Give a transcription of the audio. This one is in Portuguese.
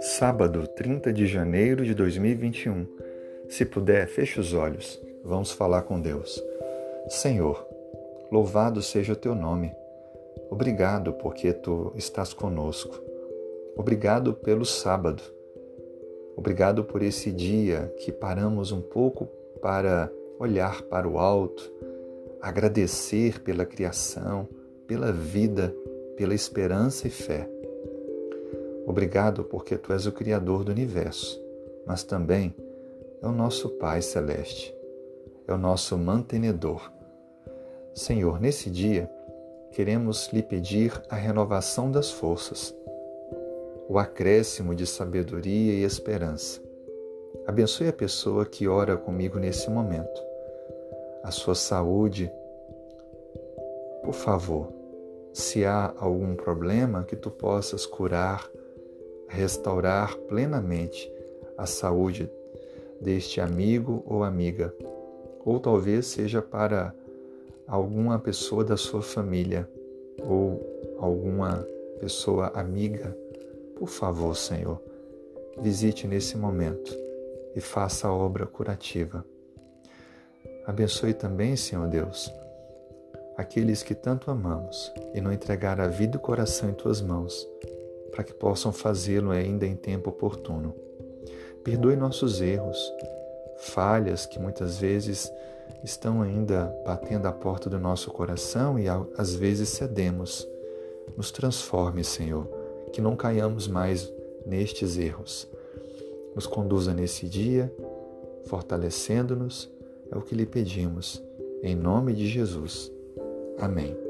Sábado, 30 de janeiro de 2021. Se puder, feche os olhos. Vamos falar com Deus. Senhor, louvado seja o teu nome. Obrigado porque tu estás conosco. Obrigado pelo sábado. Obrigado por esse dia que paramos um pouco para olhar para o alto, agradecer pela criação, pela vida, pela esperança e fé. Obrigado porque tu és o Criador do universo, mas também é o nosso Pai Celeste, é o nosso mantenedor. Senhor, nesse dia, queremos lhe pedir a renovação das forças, o acréscimo de sabedoria e esperança. Abençoe a pessoa que ora comigo nesse momento, a sua saúde. Por favor, se há algum problema que tu possas curar, restaurar plenamente a saúde deste amigo ou amiga, ou talvez seja para alguma pessoa da sua família ou alguma pessoa amiga. Por favor, Senhor, visite nesse momento e faça a obra curativa. Abençoe também, Senhor Deus, aqueles que tanto amamos e não entregar a vida e o coração em tuas mãos para que possam fazê-lo ainda em tempo oportuno. Perdoe nossos erros, falhas que muitas vezes estão ainda batendo à porta do nosso coração e às vezes cedemos. Nos transforme, Senhor, que não caiamos mais nestes erros. Nos conduza nesse dia, fortalecendo-nos, é o que lhe pedimos, em nome de Jesus. Amém.